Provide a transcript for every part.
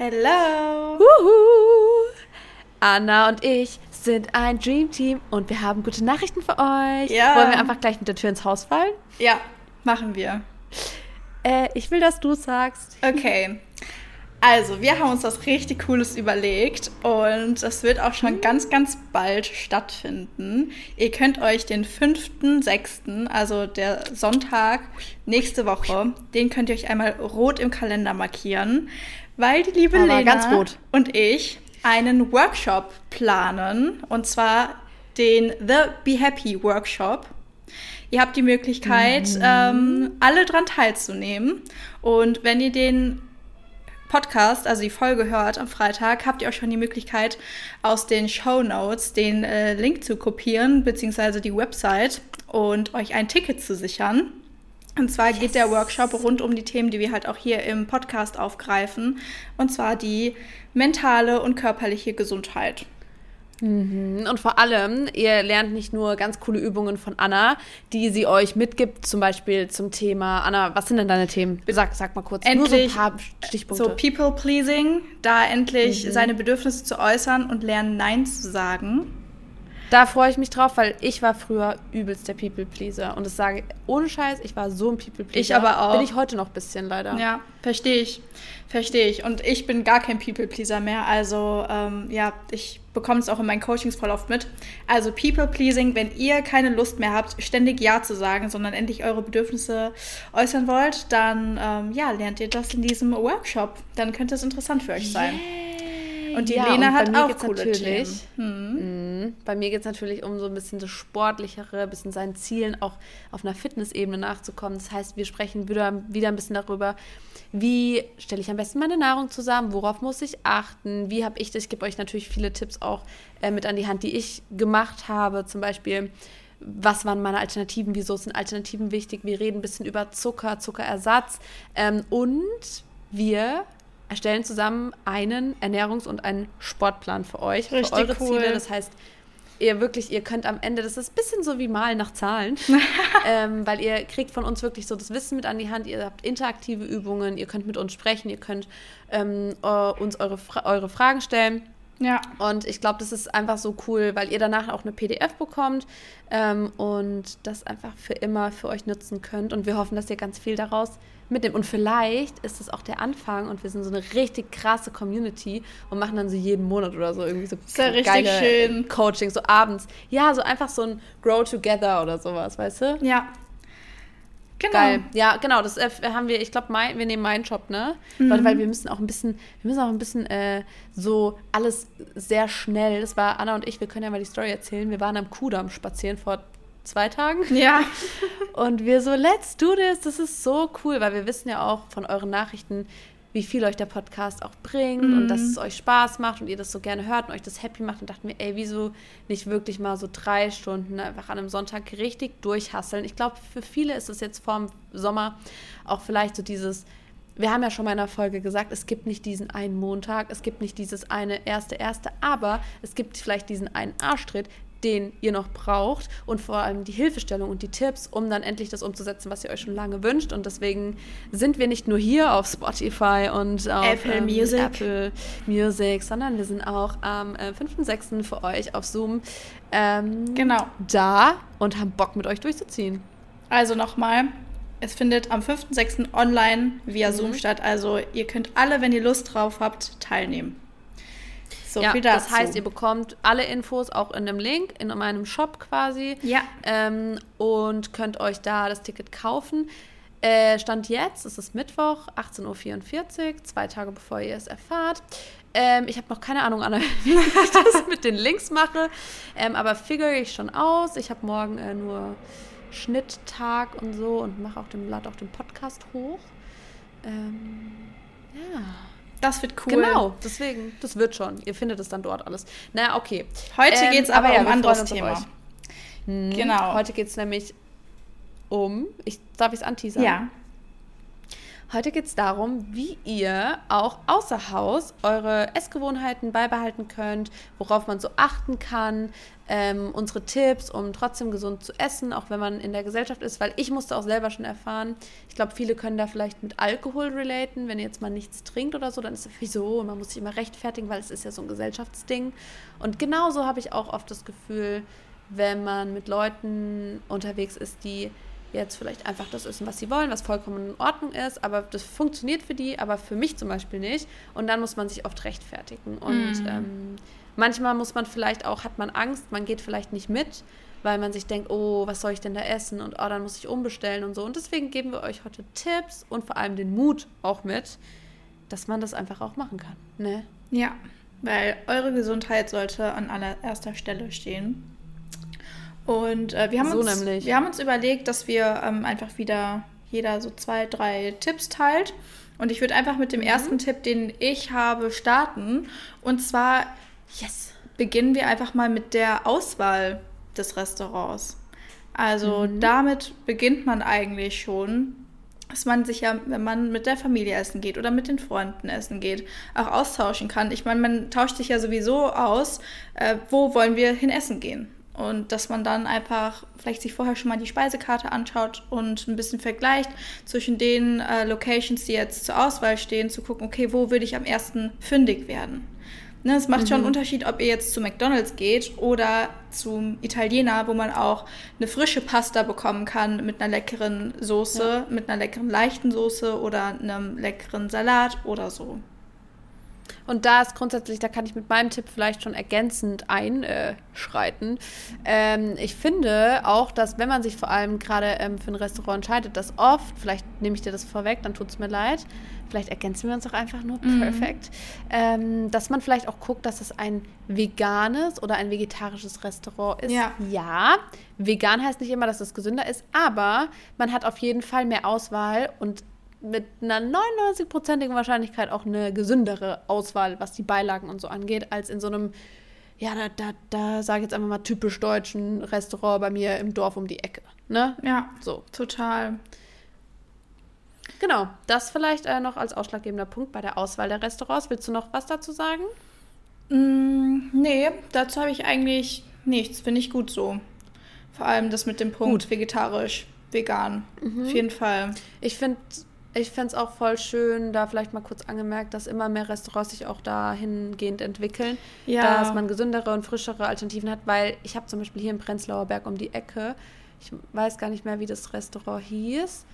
Hello! Wuhu. Anna und ich sind ein Dream Team und wir haben gute Nachrichten für euch. Ja. Wollen wir einfach gleich mit der Tür ins Haus fallen? Ja, machen wir. Äh, ich will, dass du sagst. Okay. Also, wir haben uns was richtig Cooles überlegt und das wird auch schon ganz, ganz bald stattfinden. Ihr könnt euch den 5.6., also der Sonntag nächste Woche, den könnt ihr euch einmal rot im Kalender markieren, weil die liebe Aber Lena und ich einen Workshop planen und zwar den The Be Happy Workshop. Ihr habt die Möglichkeit, ähm, alle dran teilzunehmen. Und wenn ihr den Podcast, also die Folge hört am Freitag, habt ihr auch schon die Möglichkeit, aus den Show Notes den äh, Link zu kopieren, beziehungsweise die Website und euch ein Ticket zu sichern. Und zwar geht der Workshop rund um die Themen, die wir halt auch hier im Podcast aufgreifen. Und zwar die mentale und körperliche Gesundheit. Und vor allem, ihr lernt nicht nur ganz coole Übungen von Anna, die sie euch mitgibt, zum Beispiel zum Thema. Anna, was sind denn deine Themen? Sag, sag mal kurz. nur so ein Endlich paar Stichpunkte. So People Pleasing, da endlich seine Bedürfnisse zu äußern und lernen Nein zu sagen. Da freue ich mich drauf, weil ich war früher übelst der People-Pleaser. Und das sage ich ohne Scheiß, ich war so ein People-Pleaser. Ich aber auch. Bin ich heute noch ein bisschen leider. Ja, verstehe ich. Verstehe ich. Und ich bin gar kein People-Pleaser mehr. Also, ähm, ja, ich bekomme es auch in meinen Coachings voll oft mit. Also, People-Pleasing, wenn ihr keine Lust mehr habt, ständig Ja zu sagen, sondern endlich eure Bedürfnisse äußern wollt, dann, ähm, ja, lernt ihr das in diesem Workshop. Dann könnte es interessant für euch sein. Und die Ja, Lena und hat mir auch coole natürlich- Themen. Mhm. Bei mir geht es natürlich um so ein bisschen das Sportlichere, ein bisschen seinen Zielen auch auf einer Fitnessebene nachzukommen. Das heißt, wir sprechen wieder, wieder ein bisschen darüber, wie stelle ich am besten meine Nahrung zusammen, worauf muss ich achten, wie habe ich das. Ich gebe euch natürlich viele Tipps auch äh, mit an die Hand, die ich gemacht habe. Zum Beispiel, was waren meine Alternativen, wieso sind Alternativen wichtig. Wir reden ein bisschen über Zucker, Zuckerersatz ähm, und wir erstellen zusammen einen Ernährungs- und einen Sportplan für euch, Richtig für eure cool. Ziele. Das heißt, ihr wirklich, ihr könnt am Ende, das ist ein bisschen so wie Malen nach Zahlen, ähm, weil ihr kriegt von uns wirklich so das Wissen mit an die Hand, ihr habt interaktive Übungen, ihr könnt mit uns sprechen, ihr könnt ähm, äh, uns eure, eure Fragen stellen. Ja. Und ich glaube, das ist einfach so cool, weil ihr danach auch eine PDF bekommt ähm, und das einfach für immer für euch nutzen könnt. Und wir hoffen, dass ihr ganz viel daraus mitnehmt. Und vielleicht ist es auch der Anfang und wir sind so eine richtig krasse Community und machen dann so jeden Monat oder so irgendwie so ja richtig geile schön. Coaching, so abends. Ja, so einfach so ein Grow Together oder sowas, weißt du? Ja. Genau. Geil. Ja, genau, das äh, haben wir, ich glaube, wir nehmen meinen Job, ne? Weil, weil wir müssen auch ein bisschen, wir müssen auch ein bisschen äh, so alles sehr schnell. Das war Anna und ich, wir können ja mal die Story erzählen. Wir waren am Kudamm spazieren vor zwei Tagen. Ja. Und wir so, let's do this, das ist so cool, weil wir wissen ja auch von euren Nachrichten, wie viel euch der Podcast auch bringt und dass es euch Spaß macht und ihr das so gerne hört und euch das happy macht und dachten wir, ey, wieso nicht wirklich mal so drei Stunden einfach an einem Sonntag richtig durchhasseln. Ich glaube, für viele ist es jetzt vorm Sommer auch vielleicht so dieses, wir haben ja schon mal in einer Folge gesagt, es gibt nicht diesen einen Montag, es gibt nicht dieses eine erste, erste, aber es gibt vielleicht diesen einen Arschtritt, den ihr noch braucht und vor allem die Hilfestellung und die Tipps, um dann endlich das umzusetzen, was ihr euch schon lange wünscht. Und deswegen sind wir nicht nur hier auf Spotify und auf Apple Music. Apple Music, sondern wir sind auch am äh, 5.6. für euch auf Zoom ähm, Genau. da und haben Bock mit euch durchzuziehen. Also nochmal, es findet am 5.6. online via Zoom statt. Also ihr könnt alle, wenn ihr Lust drauf habt, teilnehmen. So ja, viel dazu. das heißt, ihr bekommt alle Infos auch in einem Link, in meinem Shop quasi. Ja. Ähm, und könnt euch da das Ticket kaufen. Äh, Stand jetzt, es ist Mittwoch, 18.44 Uhr, zwei Tage bevor ihr es erfahrt. Ähm, ich habe noch keine Ahnung, Anna, wie ich das mit den Links mache. Ähm, aber figure ich schon aus. Ich habe morgen äh, nur Schnitttag und so und mache auch den, lade auch den Podcast hoch. Ähm, ja. Das wird cool. Genau, deswegen, das wird schon. Ihr findet es dann dort alles. Naja, okay. Heute Ähm, geht es aber, ja, um ein anderes Thema. Mhm. Genau. Heute geht es nämlich um, ich, darf ich es anteasern? Ja. Heute geht es darum, wie ihr auch außer Haus eure Essgewohnheiten beibehalten könnt, worauf man so achten kann, ähm, unsere Tipps, um trotzdem gesund zu essen, auch wenn man in der Gesellschaft ist, weil ich musste auch selber schon erfahren, ich glaube, viele können da vielleicht mit Alkohol relaten, wenn ihr jetzt mal nichts trinkt oder so, dann ist es wieso man muss sich immer rechtfertigen, weil es ist ja so ein Gesellschaftsding. Und genauso habe ich auch oft das Gefühl, wenn man mit Leuten unterwegs ist, die jetzt vielleicht einfach das essen, was sie wollen, was vollkommen in Ordnung ist, aber das funktioniert für die, aber für mich zum Beispiel nicht. Und dann muss man sich oft rechtfertigen. Und mm. ähm, manchmal muss man vielleicht auch, hat man Angst, man geht vielleicht nicht mit, weil man sich denkt, oh, was soll ich denn da essen? Und oh, dann muss ich umbestellen und so. Und deswegen geben wir euch heute Tipps und vor allem den Mut auch mit, dass man das einfach auch machen kann. Ne? Ja, weil eure Gesundheit sollte an allererster Stelle stehen. Und äh, wir, haben so uns, wir haben uns überlegt, dass wir ähm, einfach wieder jeder so zwei, drei Tipps teilt. Und ich würde einfach mit dem mhm. ersten Tipp, den ich habe, starten. Und zwar yes, beginnen wir einfach mal mit der Auswahl des Restaurants. Also mhm. damit beginnt man eigentlich schon, dass man sich ja, wenn man mit der Familie essen geht oder mit den Freunden essen geht, auch austauschen kann. Ich meine, man tauscht sich ja sowieso aus, äh, wo wollen wir hin essen gehen. Und dass man dann einfach vielleicht sich vorher schon mal die Speisekarte anschaut und ein bisschen vergleicht zwischen den äh, Locations, die jetzt zur Auswahl stehen, zu gucken, okay, wo würde ich am ersten fündig werden. Ne, es macht mhm. schon einen Unterschied, ob ihr jetzt zu McDonald's geht oder zum Italiener, wo man auch eine frische Pasta bekommen kann mit einer leckeren Soße, ja. mit einer leckeren leichten Soße oder einem leckeren Salat oder so. Und da ist grundsätzlich, da kann ich mit meinem Tipp vielleicht schon ergänzend einschreiten. Ähm, ich finde auch, dass wenn man sich vor allem gerade ähm, für ein Restaurant entscheidet, dass oft, vielleicht nehme ich dir das vorweg, dann tut es mir leid, vielleicht ergänzen wir uns auch einfach nur mhm. perfekt, ähm, dass man vielleicht auch guckt, dass es ein veganes oder ein vegetarisches Restaurant ist. Ja. ja, vegan heißt nicht immer, dass es gesünder ist, aber man hat auf jeden Fall mehr Auswahl und mit einer 99-prozentigen Wahrscheinlichkeit auch eine gesündere Auswahl, was die Beilagen und so angeht, als in so einem, ja, da, da, da sage ich jetzt einfach mal typisch deutschen Restaurant bei mir im Dorf um die Ecke. Ne? Ja, so. Total. Genau, das vielleicht äh, noch als ausschlaggebender Punkt bei der Auswahl der Restaurants. Willst du noch was dazu sagen? Mm, nee, dazu habe ich eigentlich nichts. Finde ich gut so. Vor allem das mit dem Punkt gut. vegetarisch, vegan. Mhm. Auf jeden Fall. Ich finde ich fände es auch voll schön, da vielleicht mal kurz angemerkt, dass immer mehr Restaurants sich auch dahingehend entwickeln, ja. dass man gesündere und frischere Alternativen hat, weil ich habe zum Beispiel hier im Prenzlauer Berg um die Ecke, ich weiß gar nicht mehr, wie das Restaurant hieß.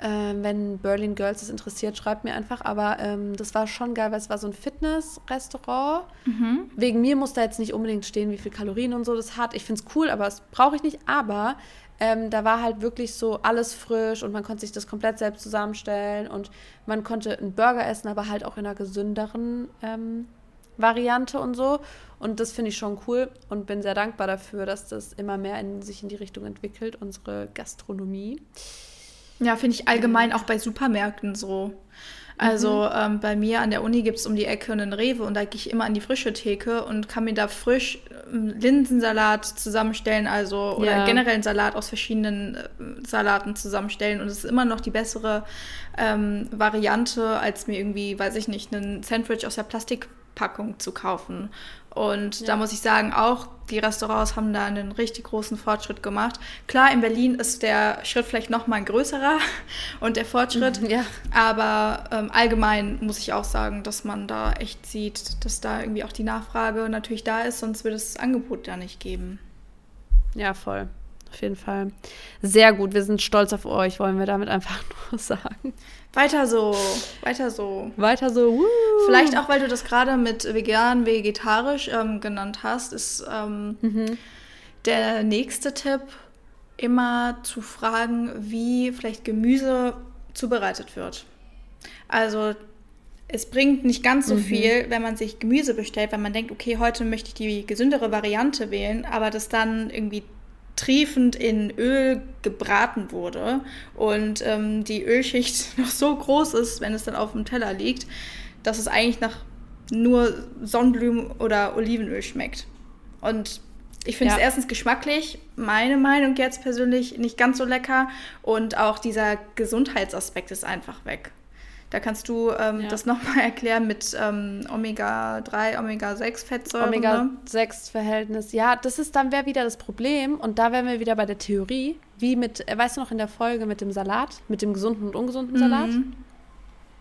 Ähm, wenn Berlin Girls es interessiert, schreibt mir einfach. Aber ähm, das war schon geil, weil es war so ein Fitness-Restaurant. Mhm. Wegen mir muss da jetzt nicht unbedingt stehen, wie viel Kalorien und so das hat. Ich finde es cool, aber das brauche ich nicht. Aber ähm, da war halt wirklich so alles frisch und man konnte sich das komplett selbst zusammenstellen und man konnte einen Burger essen, aber halt auch in einer gesünderen ähm, Variante und so. Und das finde ich schon cool und bin sehr dankbar dafür, dass das immer mehr in, sich in die Richtung entwickelt, unsere Gastronomie. Ja, finde ich allgemein auch bei Supermärkten so. Also mhm. ähm, bei mir an der Uni gibt es um die Ecke einen Rewe und da gehe ich immer an die frische Theke und kann mir da frisch ähm, Linsensalat zusammenstellen, also oder ja. generell einen Salat aus verschiedenen äh, Salaten zusammenstellen und es ist immer noch die bessere ähm, Variante, als mir irgendwie, weiß ich nicht, einen Sandwich aus der Plastikpackung zu kaufen. Und ja. da muss ich sagen, auch die Restaurants haben da einen richtig großen Fortschritt gemacht. Klar, in Berlin ist der Schritt vielleicht noch mal ein größerer und der Fortschritt. Ja. Aber ähm, allgemein muss ich auch sagen, dass man da echt sieht, dass da irgendwie auch die Nachfrage natürlich da ist, sonst würde es das Angebot ja nicht geben. Ja, voll. Auf jeden Fall. Sehr gut. Wir sind stolz auf euch, wollen wir damit einfach nur sagen. Weiter so, weiter so. Weiter so. Woo. Vielleicht auch, weil du das gerade mit vegan, vegetarisch ähm, genannt hast, ist ähm, mhm. der nächste Tipp immer zu fragen, wie vielleicht Gemüse zubereitet wird. Also es bringt nicht ganz so mhm. viel, wenn man sich Gemüse bestellt, weil man denkt, okay, heute möchte ich die gesündere Variante wählen, aber das dann irgendwie triefend in Öl gebraten wurde und ähm, die Ölschicht noch so groß ist, wenn es dann auf dem Teller liegt, dass es eigentlich nach nur Sonnenblumen oder Olivenöl schmeckt. Und ich finde es erstens geschmacklich, meine Meinung jetzt persönlich nicht ganz so lecker und auch dieser Gesundheitsaspekt ist einfach weg. Da kannst du ähm, ja. das nochmal erklären mit ähm, Omega-3, Omega-6-Fettsäuren. Omega-6-Verhältnis. Ne? Ja, das ist dann wäre wieder das Problem. Und da wären wir wieder bei der Theorie, wie mit, äh, weißt du noch in der Folge mit dem Salat, mit dem gesunden und ungesunden Salat? Mhm.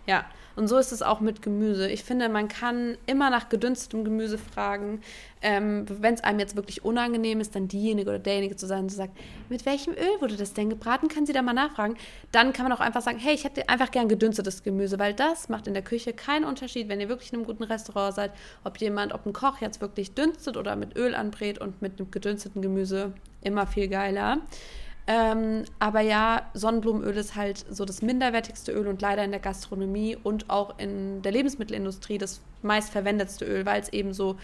Ja, und so ist es auch mit Gemüse. Ich finde, man kann immer nach gedünstetem Gemüse fragen. Ähm, Wenn es einem jetzt wirklich unangenehm ist, dann diejenige oder derjenige zu sein, die sagt, mit welchem Öl wurde das denn gebraten? Können Sie da mal nachfragen? Dann kann man auch einfach sagen, hey, ich hätte einfach gern gedünstetes Gemüse, weil das macht in der Küche keinen Unterschied, wenn ihr wirklich in einem guten Restaurant seid, ob jemand, ob ein Koch jetzt wirklich dünstet oder mit Öl anbrät und mit einem gedünsteten Gemüse immer viel geiler. Ähm, aber ja, Sonnenblumenöl ist halt so das minderwertigste Öl und leider in der Gastronomie und auch in der Lebensmittelindustrie das meistverwendetste Öl, weil es eben so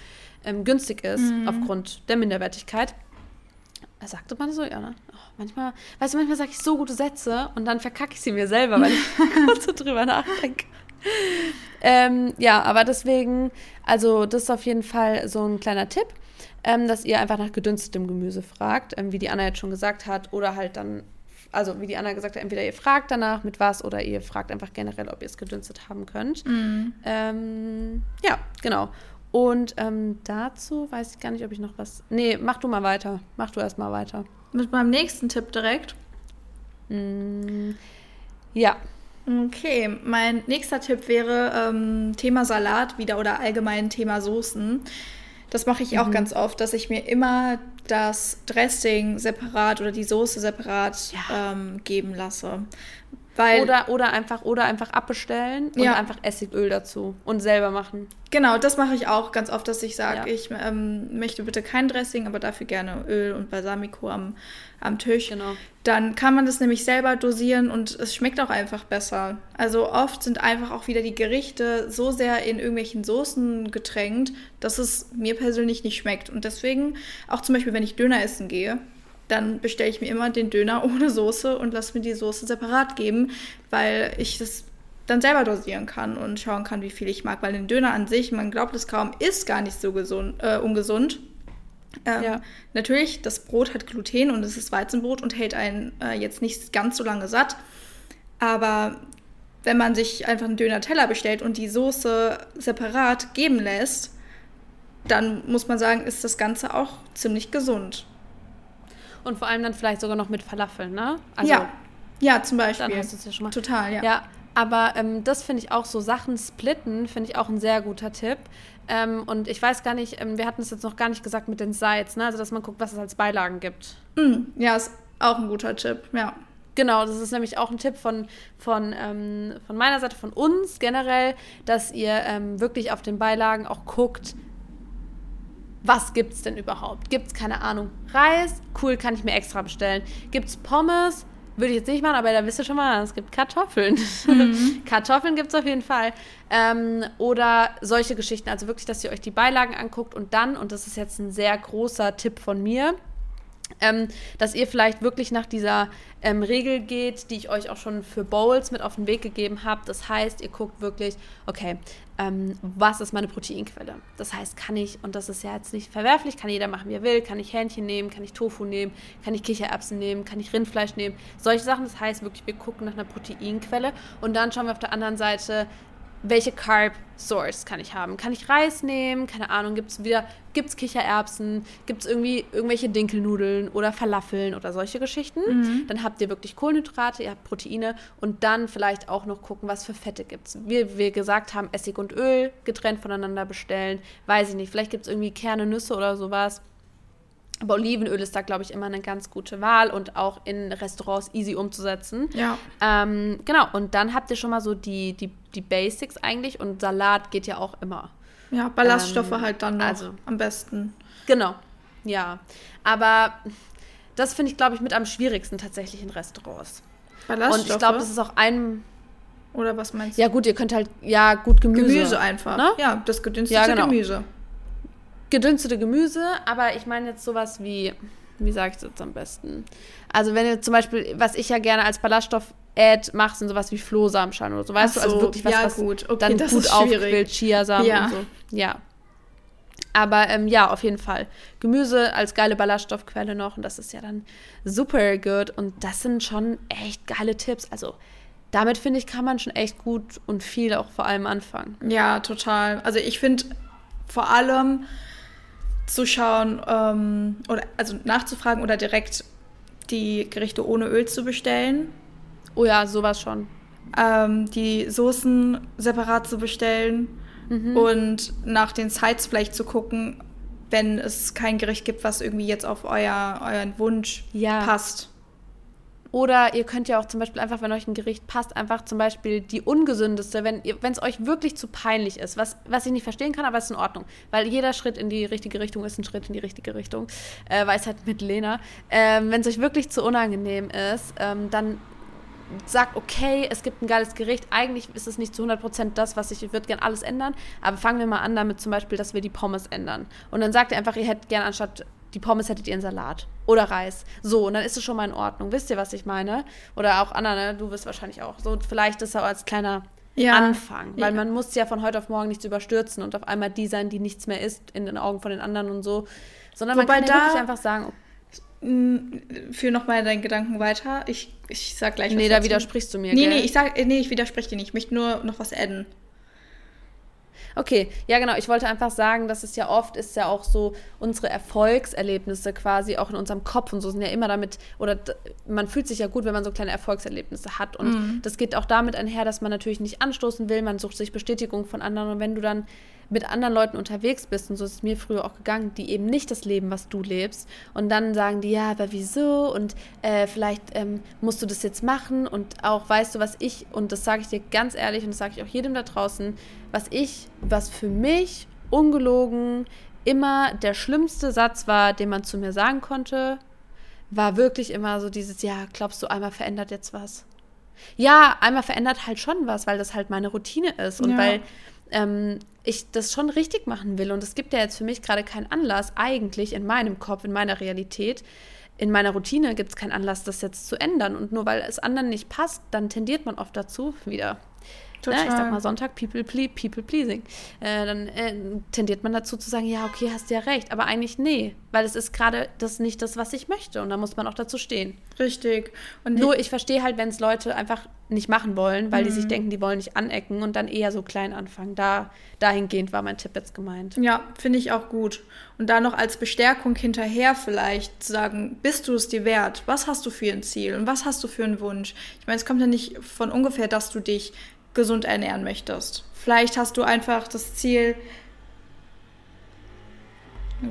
ähm, günstig ist mhm. aufgrund der Minderwertigkeit. Sagte man so, ja, ne? Oh, manchmal, weißt du, manchmal sage ich so gute Sätze und dann verkacke ich sie mir selber, weil ich kurz so drüber nachdenke. Ähm, ja, aber deswegen, also das ist auf jeden Fall so ein kleiner Tipp ähm, dass ihr einfach nach gedünstetem Gemüse fragt, ähm, wie die Anna jetzt schon gesagt hat, oder halt dann, also wie die Anna gesagt hat, entweder ihr fragt danach mit was oder ihr fragt einfach generell, ob ihr es gedünstet haben könnt. Mhm. Ähm, ja, genau. Und ähm, dazu weiß ich gar nicht, ob ich noch was. Nee, mach du mal weiter. Mach du erst mal weiter. Mit meinem nächsten Tipp direkt. Mm, ja. Okay, mein nächster Tipp wäre ähm, Thema Salat wieder oder allgemein Thema Soßen. Das mache ich auch mhm. ganz oft, dass ich mir immer das Dressing separat oder die Soße separat ja. ähm, geben lasse. Weil, oder, oder, einfach, oder einfach abbestellen und ja. einfach Essigöl dazu und selber machen. Genau, das mache ich auch ganz oft, dass ich sage, ja. ich ähm, möchte bitte kein Dressing, aber dafür gerne Öl und Balsamico am, am Tisch. Genau. Dann kann man das nämlich selber dosieren und es schmeckt auch einfach besser. Also oft sind einfach auch wieder die Gerichte so sehr in irgendwelchen Soßen getränkt, dass es mir persönlich nicht schmeckt. Und deswegen, auch zum Beispiel, wenn ich Döner essen gehe, dann bestelle ich mir immer den Döner ohne Soße und lasse mir die Soße separat geben, weil ich das dann selber dosieren kann und schauen kann, wie viel ich mag. Weil den Döner an sich, man glaubt es kaum, ist gar nicht so gesund, äh, ungesund. Ähm, ja. Natürlich, das Brot hat Gluten und es ist Weizenbrot und hält einen äh, jetzt nicht ganz so lange satt. Aber wenn man sich einfach einen Döner-Teller bestellt und die Soße separat geben lässt, dann muss man sagen, ist das Ganze auch ziemlich gesund. Und vor allem dann vielleicht sogar noch mit Falafeln, ne? Also, ja. Ja, zum Beispiel. Dann hast du es ja schon mal. Total, ja. Ja, aber ähm, das finde ich auch so Sachen splitten, finde ich auch ein sehr guter Tipp. Ähm, und ich weiß gar nicht, ähm, wir hatten es jetzt noch gar nicht gesagt mit den Sides, ne? Also dass man guckt, was es als Beilagen gibt. Mm, ja, ist auch ein guter Tipp, ja. Genau, das ist nämlich auch ein Tipp von, von, ähm, von meiner Seite, von uns generell, dass ihr ähm, wirklich auf den Beilagen auch guckt, was gibt es denn überhaupt? Gibt es, keine Ahnung, Reis? Cool, kann ich mir extra bestellen. Gibt es Pommes? Würde ich jetzt nicht machen, aber da wisst ihr schon mal, es gibt Kartoffeln. Mhm. Kartoffeln gibt es auf jeden Fall. Ähm, oder solche Geschichten. Also wirklich, dass ihr euch die Beilagen anguckt und dann, und das ist jetzt ein sehr großer Tipp von mir, ähm, dass ihr vielleicht wirklich nach dieser ähm, Regel geht, die ich euch auch schon für Bowls mit auf den Weg gegeben habe. Das heißt, ihr guckt wirklich, okay, ähm, was ist meine Proteinquelle? Das heißt, kann ich, und das ist ja jetzt nicht verwerflich, kann jeder machen, wie er will, kann ich Hähnchen nehmen, kann ich Tofu nehmen, kann ich Kichererbsen nehmen, kann ich Rindfleisch nehmen, solche Sachen. Das heißt wirklich, wir gucken nach einer Proteinquelle und dann schauen wir auf der anderen Seite, welche Carb Source kann ich haben? Kann ich Reis nehmen? Keine Ahnung, gibt es wieder, gibt es Kichererbsen? Gibt es irgendwie irgendwelche Dinkelnudeln oder Falafeln oder solche Geschichten? Mhm. Dann habt ihr wirklich Kohlenhydrate, ihr habt Proteine und dann vielleicht auch noch gucken, was für Fette gibt es. Wie wir gesagt haben, Essig und Öl getrennt voneinander bestellen. Weiß ich nicht, vielleicht gibt es irgendwie Kerne, Nüsse oder sowas. Aber Olivenöl ist da, glaube ich, immer eine ganz gute Wahl und auch in Restaurants easy umzusetzen. Ja. Ähm, genau, und dann habt ihr schon mal so die, die, die Basics eigentlich und Salat geht ja auch immer. Ja, Ballaststoffe ähm, halt dann noch also, am besten. Genau, ja. Aber das finde ich, glaube ich, mit am schwierigsten tatsächlich in Restaurants. Ballaststoffe? Und ich glaube, das ist auch ein... Oder was meinst du? Ja gut, ihr könnt halt, ja gut, Gemüse. Gemüse einfach, ne? Ja, das gedünstete ja, genau. Gemüse gedünstete Gemüse, aber ich meine jetzt sowas wie, wie sage ich das jetzt am besten? Also wenn ihr zum Beispiel, was ich ja gerne als Ballaststoff Ad mache, sind sowas wie Flohsamenschalen oder so, weißt so, du? Also wirklich was, ja, was gut. Okay, dann gut aufquillt, Chiasamen ja. und so. Ja. Aber ähm, ja, auf jeden Fall. Gemüse als geile Ballaststoffquelle noch und das ist ja dann super good und das sind schon echt geile Tipps. Also damit finde ich, kann man schon echt gut und viel auch vor allem anfangen. Ja, total. Also ich finde vor allem zu schauen ähm, oder also nachzufragen oder direkt die Gerichte ohne Öl zu bestellen. Oh ja, sowas schon. Ähm, die Soßen separat zu bestellen mhm. und nach den Sites vielleicht zu gucken, wenn es kein Gericht gibt, was irgendwie jetzt auf euer, euren Wunsch ja. passt. Oder ihr könnt ja auch zum Beispiel einfach, wenn euch ein Gericht passt, einfach zum Beispiel die ungesündeste, wenn es euch wirklich zu peinlich ist, was, was ich nicht verstehen kann, aber es ist in Ordnung. Weil jeder Schritt in die richtige Richtung ist ein Schritt in die richtige Richtung. Äh, Weisheit mit Lena. Ähm, wenn es euch wirklich zu unangenehm ist, ähm, dann sagt, okay, es gibt ein geiles Gericht, eigentlich ist es nicht zu 100% das, was ich, ich würde gerne alles ändern, aber fangen wir mal an damit zum Beispiel, dass wir die Pommes ändern. Und dann sagt ihr einfach, ihr hättet gerne anstatt die Pommes hättet ihr einen Salat oder Reis. So, und dann ist es schon mal in Ordnung. Wisst ihr, was ich meine? Oder auch Anna, ne? du wirst wahrscheinlich auch. So, vielleicht ist auch als kleiner ja. Anfang. Weil ja. man muss ja von heute auf morgen nichts überstürzen und auf einmal die sein, die nichts mehr ist in den Augen von den anderen und so. Sondern Wobei man kann ja wirklich einfach sagen, Führ nochmal deinen Gedanken weiter. Ich, ich sag gleich Nee, da widersprichst du mir. Nee, gell? nee, ich sag, nee, ich widerspreche dir nicht. Ich möchte nur noch was adden. Okay, ja genau. Ich wollte einfach sagen, dass es ja oft ist ja auch so, unsere Erfolgserlebnisse quasi auch in unserem Kopf und so sind ja immer damit, oder man fühlt sich ja gut, wenn man so kleine Erfolgserlebnisse hat. Und mhm. das geht auch damit einher, dass man natürlich nicht anstoßen will, man sucht sich Bestätigung von anderen. Und wenn du dann mit anderen Leuten unterwegs bist, und so ist es mir früher auch gegangen, die eben nicht das Leben, was du lebst, und dann sagen die, ja, aber wieso? Und äh, vielleicht ähm, musst du das jetzt machen. Und auch, weißt du, was ich, und das sage ich dir ganz ehrlich, und das sage ich auch jedem da draußen, was ich, was für mich ungelogen immer der schlimmste Satz war, den man zu mir sagen konnte, war wirklich immer so dieses, ja, glaubst du, einmal verändert jetzt was? Ja, einmal verändert halt schon was, weil das halt meine Routine ist und ja. weil ähm, ich das schon richtig machen will. Und es gibt ja jetzt für mich gerade keinen Anlass, eigentlich in meinem Kopf, in meiner Realität, in meiner Routine gibt es keinen Anlass, das jetzt zu ändern. Und nur weil es anderen nicht passt, dann tendiert man oft dazu, wieder Total. Ja, ich sag mal Sonntag, people, ple people pleasing. Äh, dann äh, tendiert man dazu zu sagen, ja, okay, hast ja recht. Aber eigentlich nee, weil es ist gerade das nicht das, was ich möchte. Und da muss man auch dazu stehen. Richtig. Und Nur ich verstehe halt, wenn es Leute einfach nicht machen wollen, weil mhm. die sich mhm. denken, die wollen nicht anecken und dann eher so klein anfangen. Da, dahingehend war mein Tipp jetzt gemeint. Ja, finde ich auch gut. Und da noch als Bestärkung hinterher vielleicht zu sagen, bist du es dir wert? Was hast du für ein Ziel und was hast du für einen Wunsch? Ich meine, es kommt ja nicht von ungefähr, dass du dich gesund ernähren möchtest. Vielleicht hast du einfach das Ziel.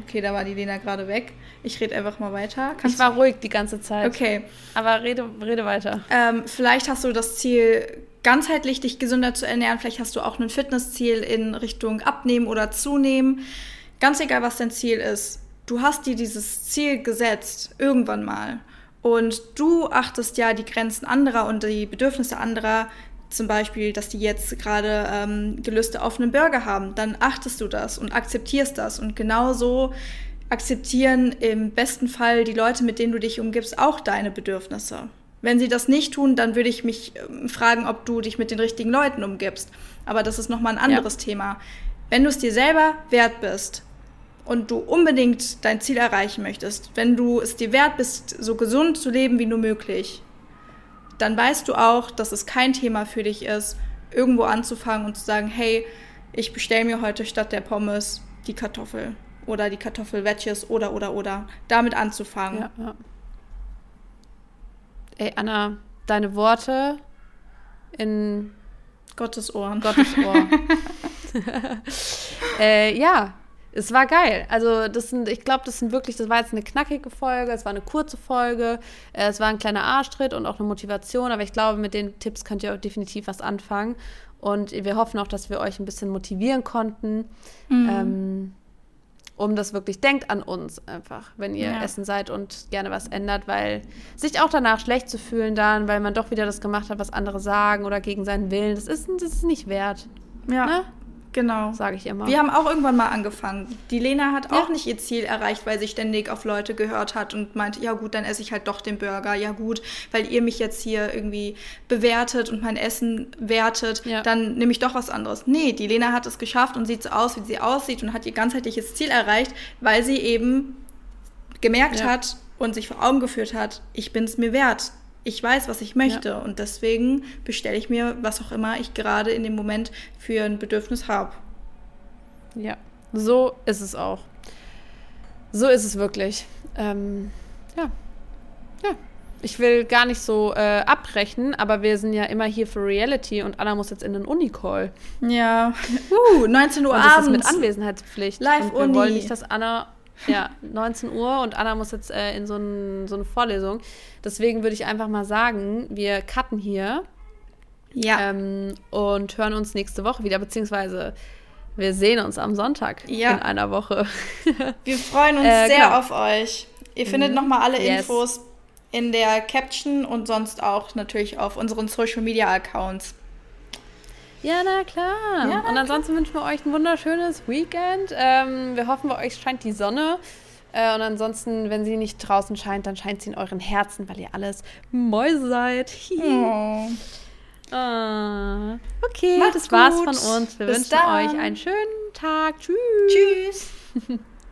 Okay, da war die Lena gerade weg. Ich rede einfach mal weiter. Kannst ich war ruhig die ganze Zeit. Okay. Aber rede, rede weiter. Ähm, vielleicht hast du das Ziel, ganzheitlich dich gesünder zu ernähren. Vielleicht hast du auch ein Fitnessziel in Richtung Abnehmen oder Zunehmen. Ganz egal, was dein Ziel ist. Du hast dir dieses Ziel gesetzt, irgendwann mal. Und du achtest ja die Grenzen anderer und die Bedürfnisse anderer zum Beispiel, dass die jetzt gerade ähm, Gelüste auf einen Burger haben, dann achtest du das und akzeptierst das. Und genauso akzeptieren im besten Fall die Leute, mit denen du dich umgibst, auch deine Bedürfnisse. Wenn sie das nicht tun, dann würde ich mich ähm, fragen, ob du dich mit den richtigen Leuten umgibst. Aber das ist nochmal ein anderes ja. Thema. Wenn du es dir selber wert bist und du unbedingt dein Ziel erreichen möchtest, wenn du es dir wert bist, so gesund zu leben wie nur möglich, dann weißt du auch, dass es kein Thema für dich ist, irgendwo anzufangen und zu sagen, hey, ich bestelle mir heute statt der Pommes die Kartoffel oder die Kartoffelwedges oder oder oder damit anzufangen. Ja, ja. Ey, Anna, deine Worte in Gottes Ohren. Gottes Ohr. äh, ja, es war geil. Also, das sind, ich glaube, das sind wirklich, das war jetzt eine knackige Folge, es war eine kurze Folge, äh, es war ein kleiner Arschtritt und auch eine Motivation, aber ich glaube, mit den Tipps könnt ihr auch definitiv was anfangen. Und wir hoffen auch, dass wir euch ein bisschen motivieren konnten. Mhm. Ähm, um das wirklich, denkt an uns einfach, wenn ihr ja. essen seid und gerne was ändert, weil sich auch danach schlecht zu fühlen dann, weil man doch wieder das gemacht hat, was andere sagen oder gegen seinen Willen, das ist, das ist nicht wert. Ja. Ne? Genau. Sage ich immer. Wir haben auch irgendwann mal angefangen. Die Lena hat ja. auch nicht ihr Ziel erreicht, weil sie ständig auf Leute gehört hat und meinte, ja gut, dann esse ich halt doch den Burger. Ja gut, weil ihr mich jetzt hier irgendwie bewertet und mein Essen wertet, ja. dann nehme ich doch was anderes. Nee, die Lena hat es geschafft und sieht so aus, wie sie aussieht und hat ihr ganzheitliches Ziel erreicht, weil sie eben gemerkt ja. hat und sich vor Augen geführt hat, ich bin es mir wert, ich weiß, was ich möchte. Ja. Und deswegen bestelle ich mir, was auch immer ich gerade in dem Moment für ein Bedürfnis habe. Ja, so ist es auch. So ist es wirklich. Ähm, ja. Ja. Ich will gar nicht so äh, abbrechen, aber wir sind ja immer hier für Reality und Anna muss jetzt in den Unicall. Ja. Uh, 19 Uhr und das abends. ist mit Anwesenheitspflicht. Live und wir wollen nicht, dass Anna ja, 19 Uhr und Anna muss jetzt äh, in so, ein, so, eine Vorlesung. Deswegen würde ich einfach mal sagen, wir cutten hier. Ja. Ähm, und hören uns nächste Woche wieder, beziehungsweise wir sehen uns am Sonntag ja. in einer Woche. wir freuen uns äh, sehr genau. auf euch. Ihr mhm. findet nochmal alle yes. Infos in der Caption und sonst auch natürlich auf unseren Social Media Accounts. Ja, na klar. Ja, na und ansonsten klar. wünschen wir euch ein wunderschönes Weekend. Ähm, wir hoffen, bei euch scheint die Sonne. Äh, und ansonsten, wenn sie nicht draußen scheint, dann scheint sie in euren Herzen, weil ihr alles Mäuse seid. oh. ah. Okay, Macht's das war's gut. von uns. Wir Bis wünschen dann. euch einen schönen Tag. Tschüss. Tschüss.